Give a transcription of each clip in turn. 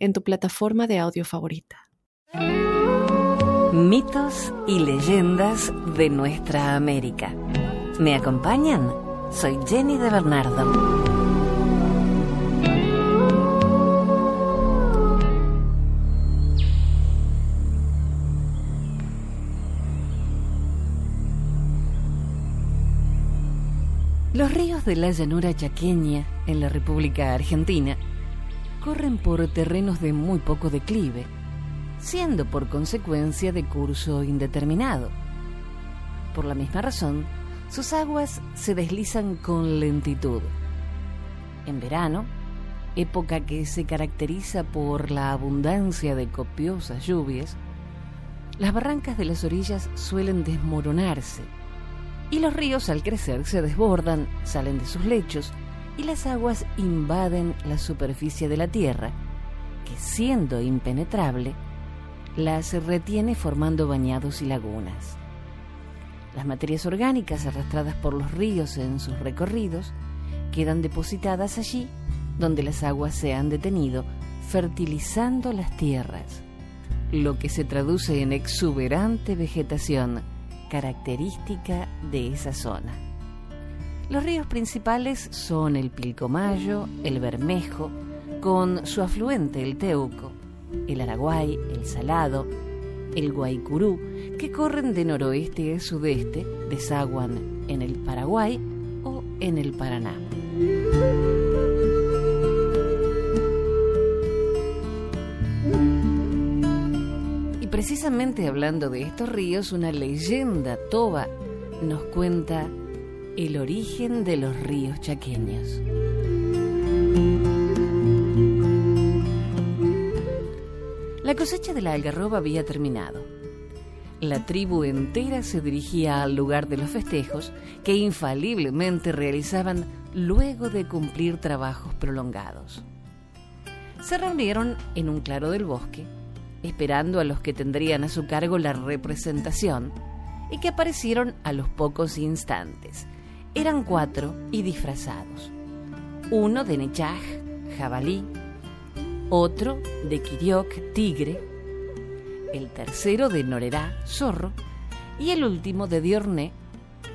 en tu plataforma de audio favorita. Mitos y leyendas de nuestra América. ¿Me acompañan? Soy Jenny de Bernardo. Los ríos de la llanura chaqueña, en la República Argentina, corren por terrenos de muy poco declive, siendo por consecuencia de curso indeterminado. Por la misma razón, sus aguas se deslizan con lentitud. En verano, época que se caracteriza por la abundancia de copiosas lluvias, las barrancas de las orillas suelen desmoronarse y los ríos al crecer se desbordan, salen de sus lechos y las aguas invaden la superficie de la tierra, que siendo impenetrable, las retiene formando bañados y lagunas. Las materias orgánicas arrastradas por los ríos en sus recorridos quedan depositadas allí donde las aguas se han detenido, fertilizando las tierras, lo que se traduce en exuberante vegetación característica de esa zona. Los ríos principales son el Pilcomayo, el Bermejo, con su afluente el Teuco, el Araguay, el Salado, el Guaycurú, que corren de noroeste a sudeste, desaguan en el Paraguay o en el Paraná. precisamente hablando de estos ríos, una leyenda toba nos cuenta el origen de los ríos chaqueños. La cosecha de la algarroba había terminado. La tribu entera se dirigía al lugar de los festejos que infaliblemente realizaban luego de cumplir trabajos prolongados. Se reunieron en un claro del bosque esperando a los que tendrían a su cargo la representación, y que aparecieron a los pocos instantes. Eran cuatro y disfrazados. Uno de Nechaj, jabalí, otro de Kiriok, tigre, el tercero de Norerá, zorro, y el último de Diorné,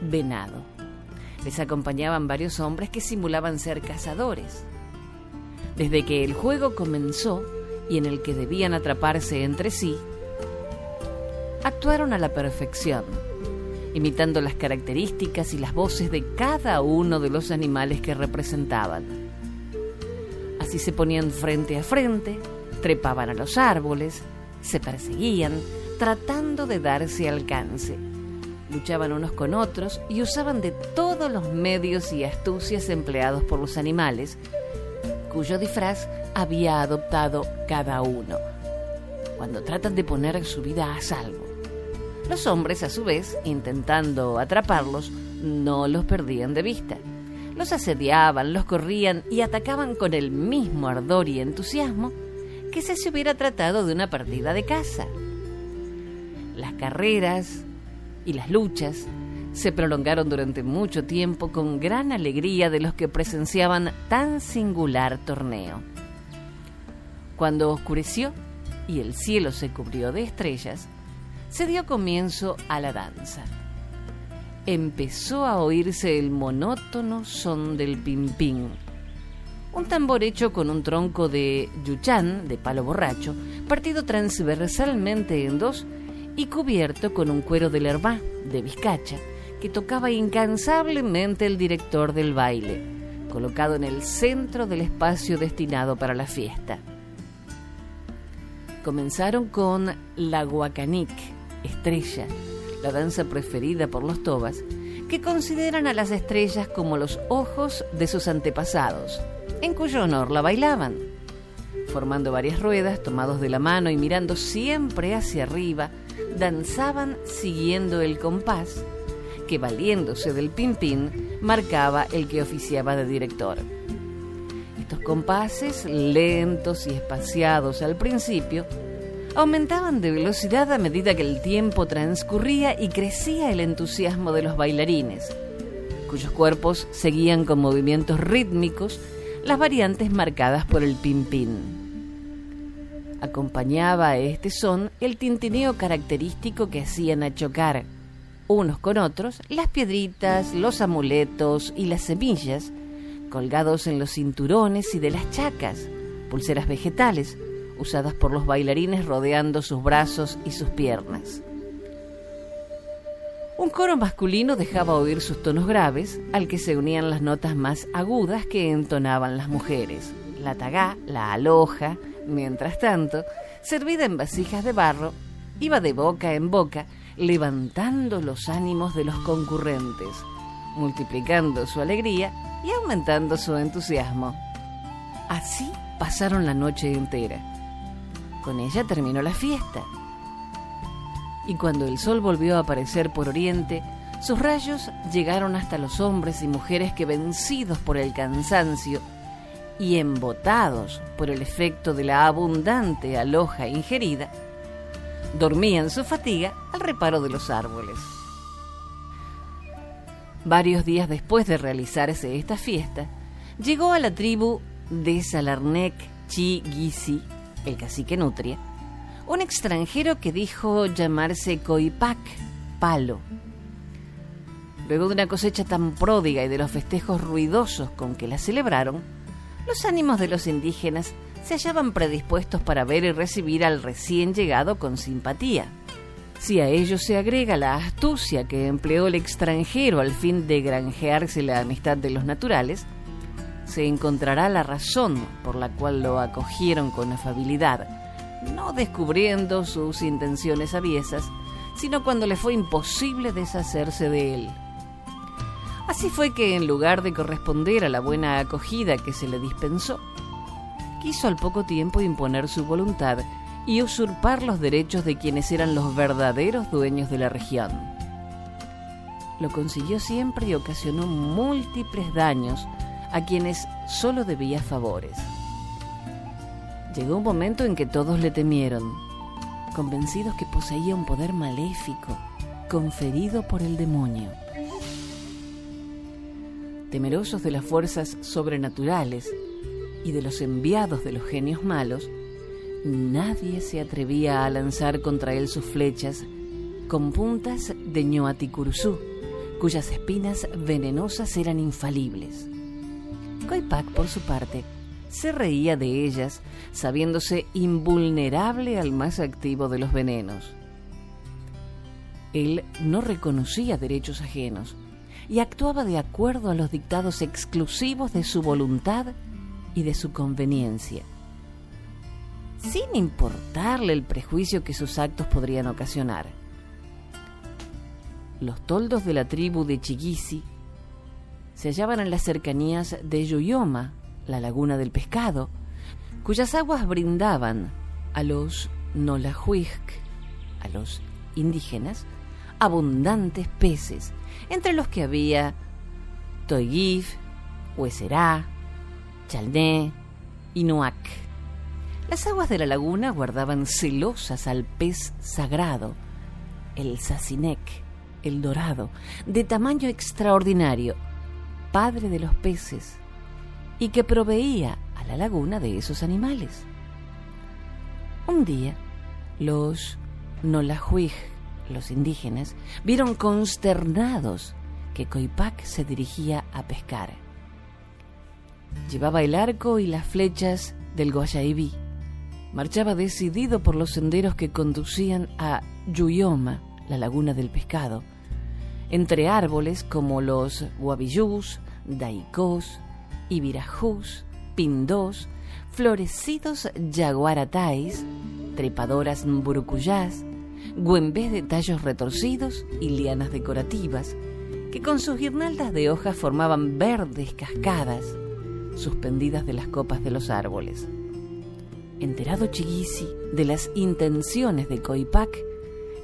venado. Les acompañaban varios hombres que simulaban ser cazadores. Desde que el juego comenzó, y en el que debían atraparse entre sí, actuaron a la perfección, imitando las características y las voces de cada uno de los animales que representaban. Así se ponían frente a frente, trepaban a los árboles, se perseguían, tratando de darse alcance. Luchaban unos con otros y usaban de todos los medios y astucias empleados por los animales, cuyo disfraz había adoptado cada uno, cuando tratan de poner su vida a salvo. Los hombres, a su vez, intentando atraparlos, no los perdían de vista. Los asediaban, los corrían y atacaban con el mismo ardor y entusiasmo que si se hubiera tratado de una partida de caza. Las carreras y las luchas se prolongaron durante mucho tiempo con gran alegría de los que presenciaban tan singular torneo. Cuando oscureció y el cielo se cubrió de estrellas, se dio comienzo a la danza. Empezó a oírse el monótono son del pimpín, un tambor hecho con un tronco de yuchán, de palo borracho, partido transversalmente en dos y cubierto con un cuero de lerba, de vizcacha, que tocaba incansablemente el director del baile, colocado en el centro del espacio destinado para la fiesta. Comenzaron con la guacanic, estrella, la danza preferida por los tobas, que consideran a las estrellas como los ojos de sus antepasados, en cuyo honor la bailaban. formando varias ruedas, tomados de la mano y mirando siempre hacia arriba, danzaban siguiendo el compás que, valiéndose del pin-pin, marcaba el que oficiaba de director. Estos compases, lentos y espaciados al principio, aumentaban de velocidad a medida que el tiempo transcurría y crecía el entusiasmo de los bailarines, cuyos cuerpos seguían con movimientos rítmicos las variantes marcadas por el pin-pin. Acompañaba a este son el tintineo característico que hacían a chocar, unos con otros, las piedritas, los amuletos y las semillas, colgados en los cinturones y de las chacas, pulseras vegetales, usadas por los bailarines rodeando sus brazos y sus piernas. Un coro masculino dejaba oír sus tonos graves, al que se unían las notas más agudas que entonaban las mujeres, la tagaá, la aloja, mientras tanto, servida en vasijas de barro, iba de boca en boca, levantando los ánimos de los concurrentes, multiplicando su alegría y aumentando su entusiasmo. Así pasaron la noche entera. Con ella terminó la fiesta. Y cuando el sol volvió a aparecer por oriente, sus rayos llegaron hasta los hombres y mujeres que vencidos por el cansancio y embotados por el efecto de la abundante aloja ingerida, dormían su fatiga al reparo de los árboles. Varios días después de realizarse esta fiesta, llegó a la tribu de Salarnec Chi Gisi, el cacique Nutria, un extranjero que dijo llamarse Coipac, palo. Luego de una cosecha tan pródiga y de los festejos ruidosos con que la celebraron, los ánimos de los indígenas se hallaban predispuestos para ver y recibir al recién llegado con simpatía. Si a ello se agrega la astucia que empleó el extranjero al fin de granjearse la amistad de los naturales, se encontrará la razón por la cual lo acogieron con afabilidad, no descubriendo sus intenciones aviesas, sino cuando le fue imposible deshacerse de él. Así fue que en lugar de corresponder a la buena acogida que se le dispensó, quiso al poco tiempo imponer su voluntad y usurpar los derechos de quienes eran los verdaderos dueños de la región. Lo consiguió siempre y ocasionó múltiples daños a quienes solo debía favores. Llegó un momento en que todos le temieron, convencidos que poseía un poder maléfico conferido por el demonio. Temerosos de las fuerzas sobrenaturales, y de los enviados de los genios malos, nadie se atrevía a lanzar contra él sus flechas con puntas de ñoaticuruzú, cuyas espinas venenosas eran infalibles. Coipac, por su parte, se reía de ellas, sabiéndose invulnerable al más activo de los venenos. Él no reconocía derechos ajenos y actuaba de acuerdo a los dictados exclusivos de su voluntad y de su conveniencia, sin importarle el prejuicio que sus actos podrían ocasionar. Los toldos de la tribu de Chiguisi se hallaban en las cercanías de Yoyoma, la laguna del pescado, cuyas aguas brindaban a los Nolahuic, a los indígenas, abundantes peces, entre los que había Toigif, Hueserá, Chalné y Noac. Las aguas de la laguna guardaban celosas al pez sagrado, el sacinec, el dorado, de tamaño extraordinario, padre de los peces, y que proveía a la laguna de esos animales. Un día, los Nolahuij, los indígenas, vieron consternados que Coipac se dirigía a pescar. Llevaba el arco y las flechas del Guayaibí. Marchaba decidido por los senderos que conducían a Yuyoma, la laguna del pescado, entre árboles como los guavillús, daicós, ibirajús, pindós, florecidos yaguaratais, trepadoras burucuyás, güembés de tallos retorcidos y lianas decorativas, que con sus guirnaldas de hojas formaban verdes cascadas suspendidas de las copas de los árboles. enterado Chiguisi de las intenciones de Coipac,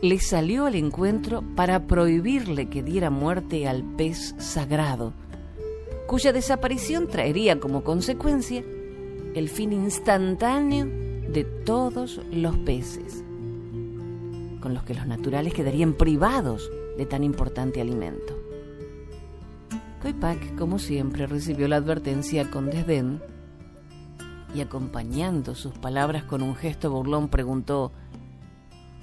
le salió al encuentro para prohibirle que diera muerte al pez sagrado, cuya desaparición traería como consecuencia el fin instantáneo de todos los peces, con los que los naturales quedarían privados de tan importante alimento. Coipac, como siempre, recibió la advertencia con desdén y acompañando sus palabras con un gesto burlón preguntó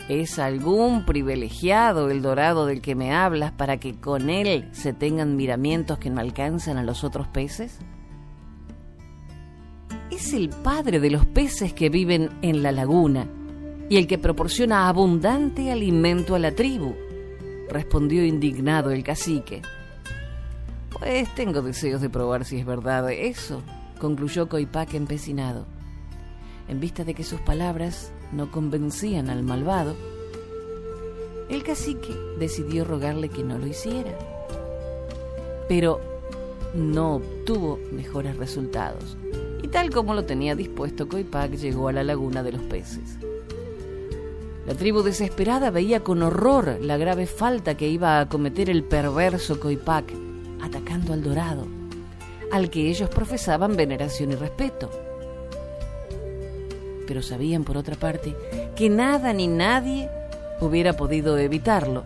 ¿Es algún privilegiado el dorado del que me hablas para que con él se tengan miramientos que no alcanzan a los otros peces? Es el padre de los peces que viven en la laguna y el que proporciona abundante alimento a la tribu, respondió indignado el cacique. Pues tengo deseos de probar si es verdad eso, concluyó Coipac empecinado. En vista de que sus palabras no convencían al malvado, el cacique decidió rogarle que no lo hiciera. Pero no obtuvo mejores resultados, y tal como lo tenía dispuesto, Coipac llegó a la laguna de los peces. La tribu desesperada veía con horror la grave falta que iba a cometer el perverso Coipac, atacando al dorado, al que ellos profesaban veneración y respeto pero sabían por otra parte que nada ni nadie hubiera podido evitarlo,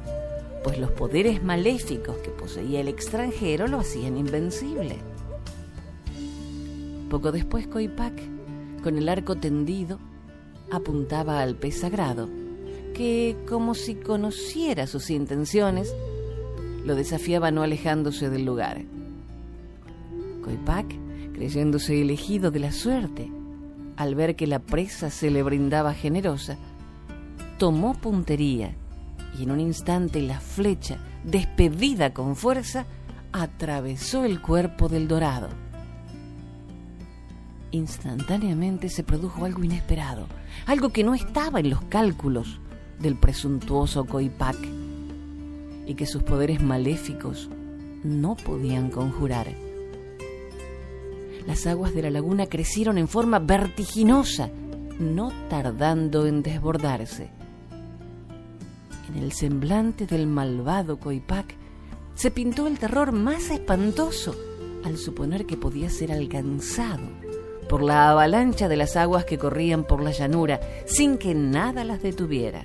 pues los poderes maléficos que poseía el extranjero lo hacían invencible. Poco después Coipac, con el arco tendido, apuntaba al pez sagrado, que, como si conociera sus intenciones, lo desafiaba no alejándose del lugar. Coipac, creyéndose elegido de la suerte, al ver que la presa se le brindaba generosa, tomó puntería y en un instante la flecha, despedida con fuerza, atravesó el cuerpo del dorado. Instantáneamente se produjo algo inesperado, algo que no estaba en los cálculos del presuntuoso Coipac y que sus poderes maléficos no podían conjurar las aguas de la laguna crecieron en forma vertiginosa, no tardando en desbordarse. En el semblante del malvado Coipac se pintó el terror más espantoso al suponer que podía ser alcanzado por la avalancha de las aguas que corrían por la llanura sin que nada las detuviera.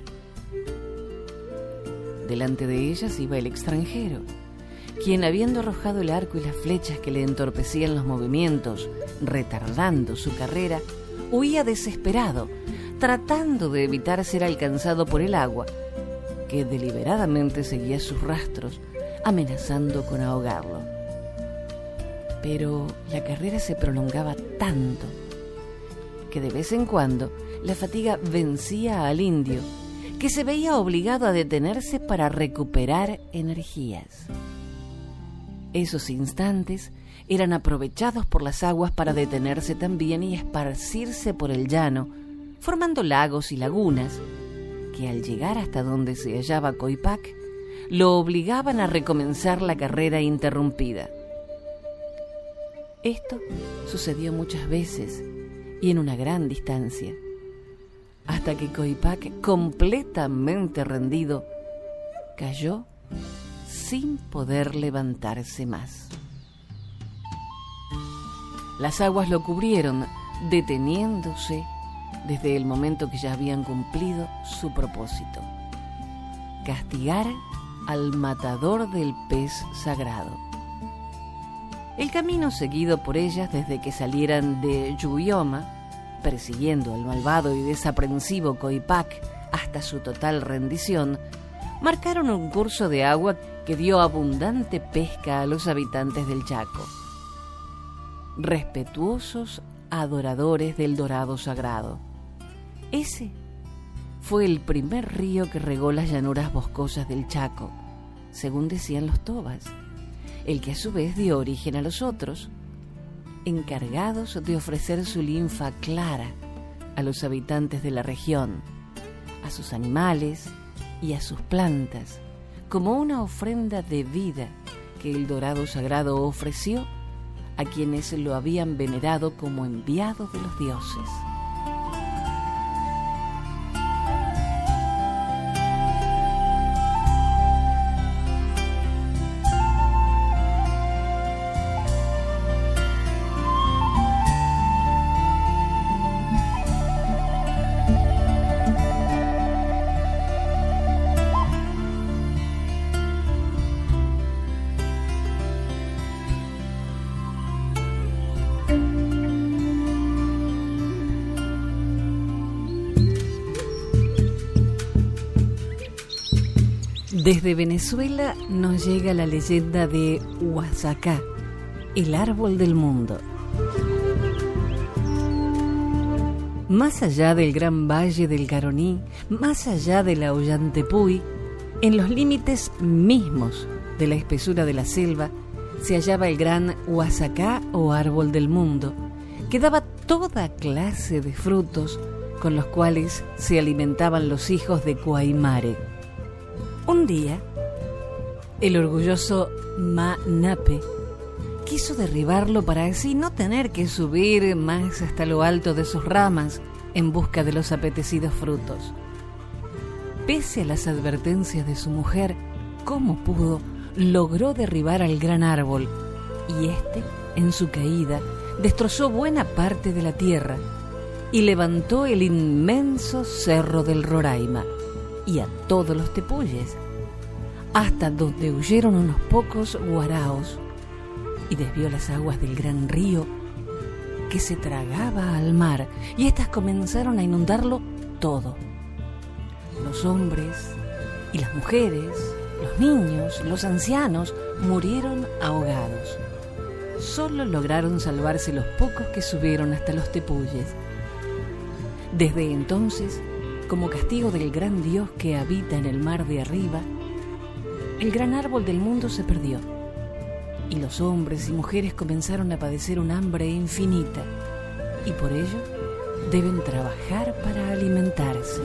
Delante de ellas iba el extranjero, quien habiendo arrojado el arco y las flechas que le entorpecían los movimientos, retardando su carrera, huía desesperado, tratando de evitar ser alcanzado por el agua, que deliberadamente seguía sus rastros, amenazando con ahogarlo. Pero la carrera se prolongaba tanto que de vez en cuando la fatiga vencía al indio, que se veía obligado a detenerse para recuperar energías. Esos instantes eran aprovechados por las aguas para detenerse también y esparcirse por el llano, formando lagos y lagunas, que al llegar hasta donde se hallaba Coipac, lo obligaban a recomenzar la carrera interrumpida. Esto sucedió muchas veces y en una gran distancia, hasta que Coipac, completamente rendido, cayó sin poder levantarse más. Las aguas lo cubrieron, deteniéndose desde el momento que ya habían cumplido su propósito, castigar al matador del pez sagrado. El camino seguido por ellas desde que salieran de Yuyoma, persiguiendo al malvado y desaprensivo Coipac hasta su total rendición, marcaron un curso de agua que dio abundante pesca a los habitantes del Chaco. Respetuosos adoradores del dorado sagrado. Ese fue el primer río que regó las llanuras boscosas del Chaco, según decían los tobas, el que a su vez dio origen a los otros, encargados de ofrecer su linfa clara a los habitantes de la región, a sus animales, y a sus plantas como una ofrenda de vida que el dorado sagrado ofreció a quienes lo habían venerado como enviado de los dioses. Desde Venezuela nos llega la leyenda de Huasacá, el árbol del mundo. Más allá del gran valle del Garoní, más allá de la Ollantepui, en los límites mismos de la espesura de la selva, se hallaba el gran Huasacá o árbol del mundo, que daba toda clase de frutos con los cuales se alimentaban los hijos de Cuaymare un día, el orgulloso Manape quiso derribarlo para así no tener que subir más hasta lo alto de sus ramas en busca de los apetecidos frutos. Pese a las advertencias de su mujer, como pudo, logró derribar al gran árbol y éste, en su caída, destrozó buena parte de la tierra y levantó el inmenso cerro del Roraima y a todos los tepuyes, hasta donde huyeron unos pocos guaraos y desvió las aguas del gran río que se tragaba al mar y éstas comenzaron a inundarlo todo. Los hombres y las mujeres, los niños, los ancianos murieron ahogados. Solo lograron salvarse los pocos que subieron hasta los tepuyes. Desde entonces, como castigo del gran Dios que habita en el mar de arriba, el gran árbol del mundo se perdió y los hombres y mujeres comenzaron a padecer un hambre infinita y por ello deben trabajar para alimentarse.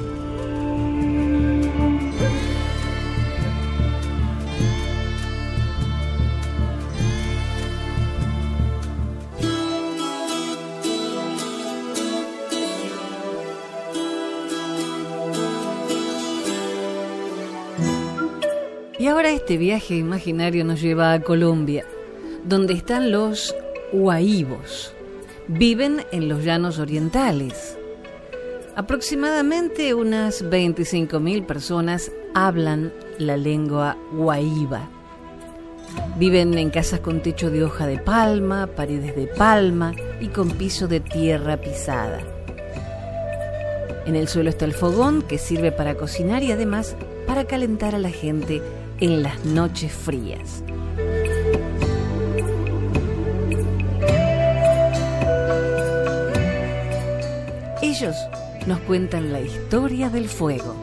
Este viaje imaginario nos lleva a Colombia, donde están los huaíbos. Viven en los llanos orientales. Aproximadamente unas 25.000 personas hablan la lengua huaíba. Viven en casas con techo de hoja de palma, paredes de palma y con piso de tierra pisada. En el suelo está el fogón que sirve para cocinar y además para calentar a la gente en las noches frías. Ellos nos cuentan la historia del fuego.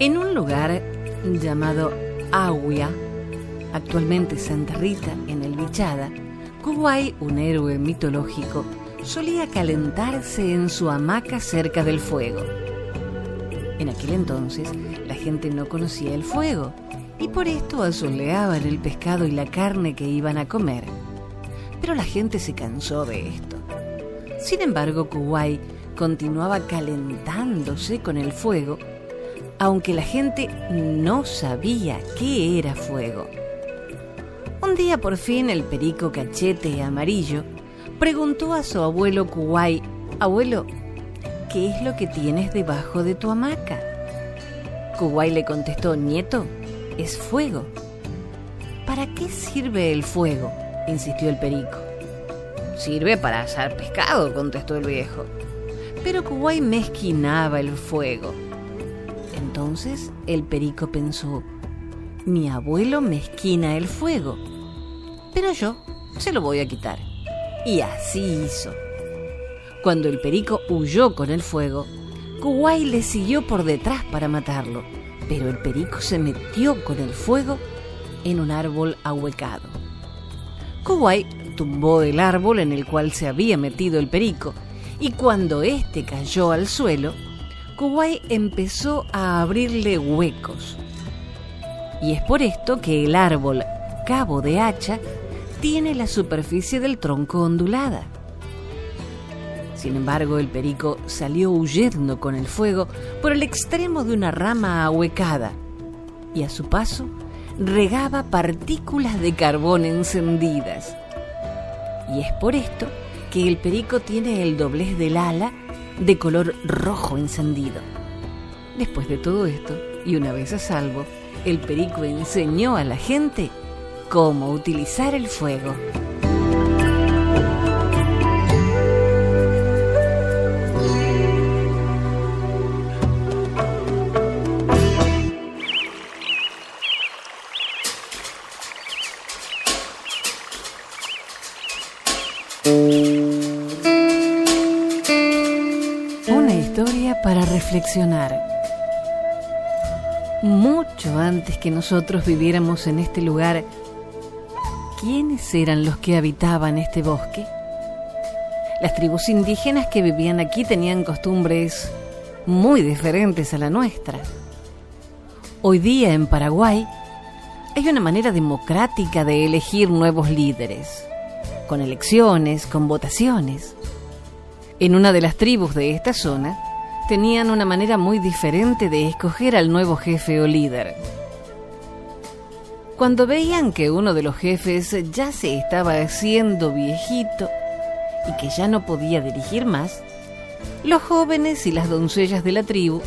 En un lugar llamado Agua, actualmente Santa Rita en el Bichada, Kuwai, un héroe mitológico, solía calentarse en su hamaca cerca del fuego. En aquel entonces la gente no conocía el fuego y por esto asoleaban el pescado y la carne que iban a comer. Pero la gente se cansó de esto. Sin embargo, Kuwait continuaba calentándose con el fuego, aunque la gente no sabía qué era fuego. Un día por fin el perico cachete amarillo preguntó a su abuelo Kuwai, abuelo, ¿qué es lo que tienes debajo de tu hamaca? Kuwai le contestó, nieto, es fuego. ¿Para qué sirve el fuego? insistió el perico. Sirve para asar pescado, contestó el viejo. Pero Kuwai mezquinaba el fuego. Entonces el perico pensó, mi abuelo mezquina el fuego, pero yo se lo voy a quitar. Y así hizo. Cuando el perico huyó con el fuego, Kuwai le siguió por detrás para matarlo, pero el perico se metió con el fuego en un árbol ahuecado. Kuwai tumbó el árbol en el cual se había metido el perico, y cuando éste cayó al suelo, Kuwai empezó a abrirle huecos. Y es por esto que el árbol cabo de hacha tiene la superficie del tronco ondulada. Sin embargo, el perico salió huyendo con el fuego por el extremo de una rama ahuecada y a su paso regaba partículas de carbón encendidas. Y es por esto que el perico tiene el doblez del ala de color rojo encendido. Después de todo esto, y una vez a salvo, el perico enseñó a la gente cómo utilizar el fuego. Una historia para reflexionar. Mucho antes que nosotros viviéramos en este lugar, ¿quiénes eran los que habitaban este bosque? Las tribus indígenas que vivían aquí tenían costumbres muy diferentes a la nuestra. Hoy día en Paraguay hay una manera democrática de elegir nuevos líderes, con elecciones, con votaciones. En una de las tribus de esta zona, tenían una manera muy diferente de escoger al nuevo jefe o líder. Cuando veían que uno de los jefes ya se estaba haciendo viejito y que ya no podía dirigir más, los jóvenes y las doncellas de la tribu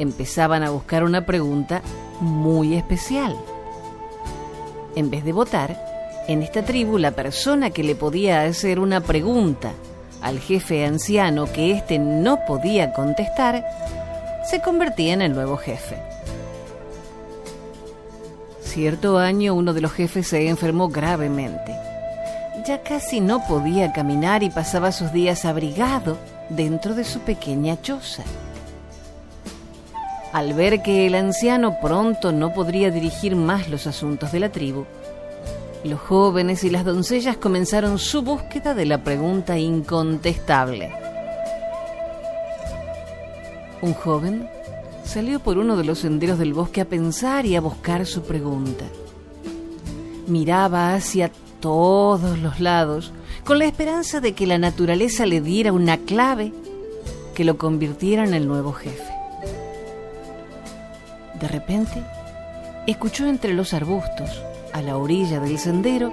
empezaban a buscar una pregunta muy especial. En vez de votar, en esta tribu la persona que le podía hacer una pregunta al jefe anciano que éste no podía contestar, se convertía en el nuevo jefe. Cierto año uno de los jefes se enfermó gravemente. Ya casi no podía caminar y pasaba sus días abrigado dentro de su pequeña choza. Al ver que el anciano pronto no podría dirigir más los asuntos de la tribu, los jóvenes y las doncellas comenzaron su búsqueda de la pregunta incontestable. Un joven salió por uno de los senderos del bosque a pensar y a buscar su pregunta. Miraba hacia todos los lados con la esperanza de que la naturaleza le diera una clave que lo convirtiera en el nuevo jefe. De repente, escuchó entre los arbustos a la orilla del sendero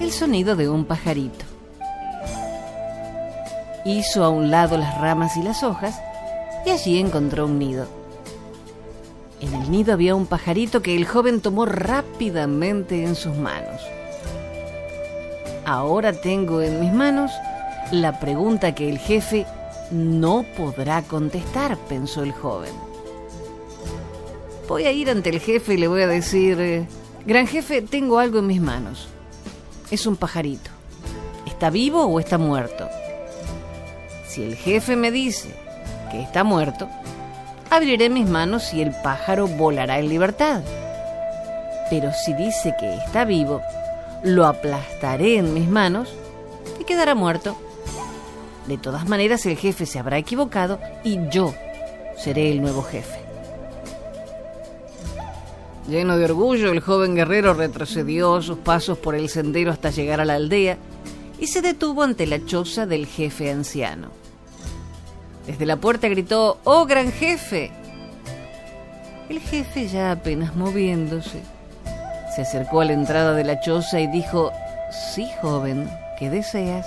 el sonido de un pajarito. Hizo a un lado las ramas y las hojas y allí encontró un nido. En el nido había un pajarito que el joven tomó rápidamente en sus manos. Ahora tengo en mis manos la pregunta que el jefe no podrá contestar, pensó el joven. Voy a ir ante el jefe y le voy a decir, eh, Gran jefe, tengo algo en mis manos. Es un pajarito. ¿Está vivo o está muerto? Si el jefe me dice que está muerto, abriré mis manos y el pájaro volará en libertad. Pero si dice que está vivo, lo aplastaré en mis manos y quedará muerto. De todas maneras, el jefe se habrá equivocado y yo seré el nuevo jefe. Lleno de orgullo, el joven guerrero retrocedió sus pasos por el sendero hasta llegar a la aldea y se detuvo ante la choza del jefe anciano. Desde la puerta gritó, ¡Oh, gran jefe! El jefe, ya apenas moviéndose, se acercó a la entrada de la choza y dijo, Sí, joven, ¿qué deseas?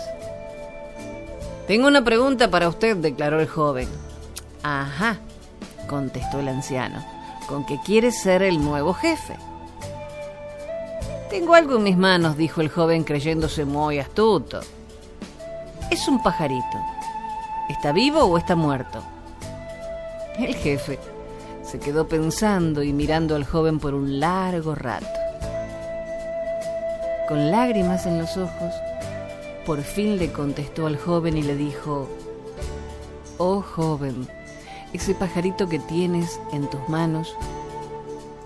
Tengo una pregunta para usted, declaró el joven. Ajá, contestó el anciano con que quiere ser el nuevo jefe. Tengo algo en mis manos, dijo el joven creyéndose muy astuto. Es un pajarito. ¿Está vivo o está muerto? El jefe se quedó pensando y mirando al joven por un largo rato. Con lágrimas en los ojos, por fin le contestó al joven y le dijo, Oh joven, ese pajarito que tienes en tus manos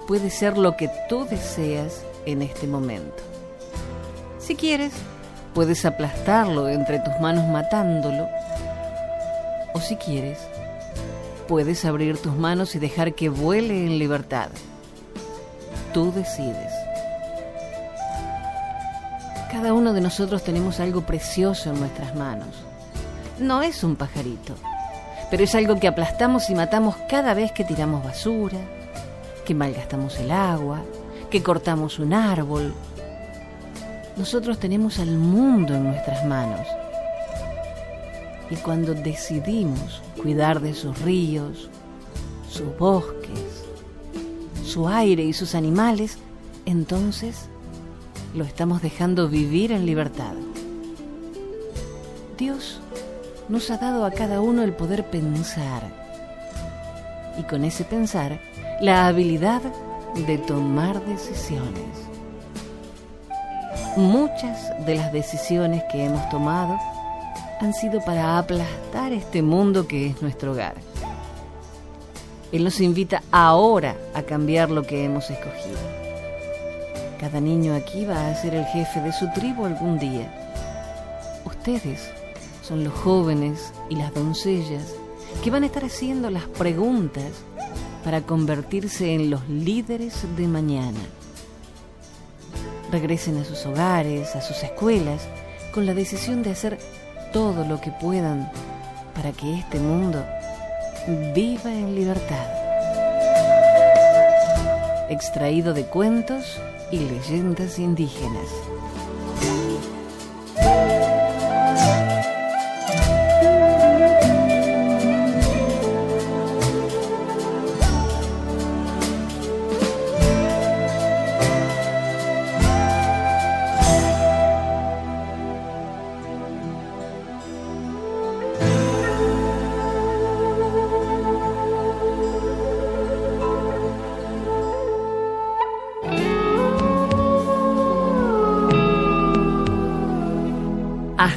puede ser lo que tú deseas en este momento. Si quieres, puedes aplastarlo entre tus manos matándolo. O si quieres, puedes abrir tus manos y dejar que vuele en libertad. Tú decides. Cada uno de nosotros tenemos algo precioso en nuestras manos. No es un pajarito pero es algo que aplastamos y matamos cada vez que tiramos basura, que malgastamos el agua, que cortamos un árbol. Nosotros tenemos al mundo en nuestras manos. Y cuando decidimos cuidar de sus ríos, sus bosques, su aire y sus animales, entonces lo estamos dejando vivir en libertad. Dios nos ha dado a cada uno el poder pensar y con ese pensar la habilidad de tomar decisiones. Muchas de las decisiones que hemos tomado han sido para aplastar este mundo que es nuestro hogar. Él nos invita ahora a cambiar lo que hemos escogido. Cada niño aquí va a ser el jefe de su tribu algún día. Ustedes son los jóvenes y las doncellas que van a estar haciendo las preguntas para convertirse en los líderes de mañana. Regresen a sus hogares, a sus escuelas, con la decisión de hacer todo lo que puedan para que este mundo viva en libertad. Extraído de cuentos y leyendas indígenas.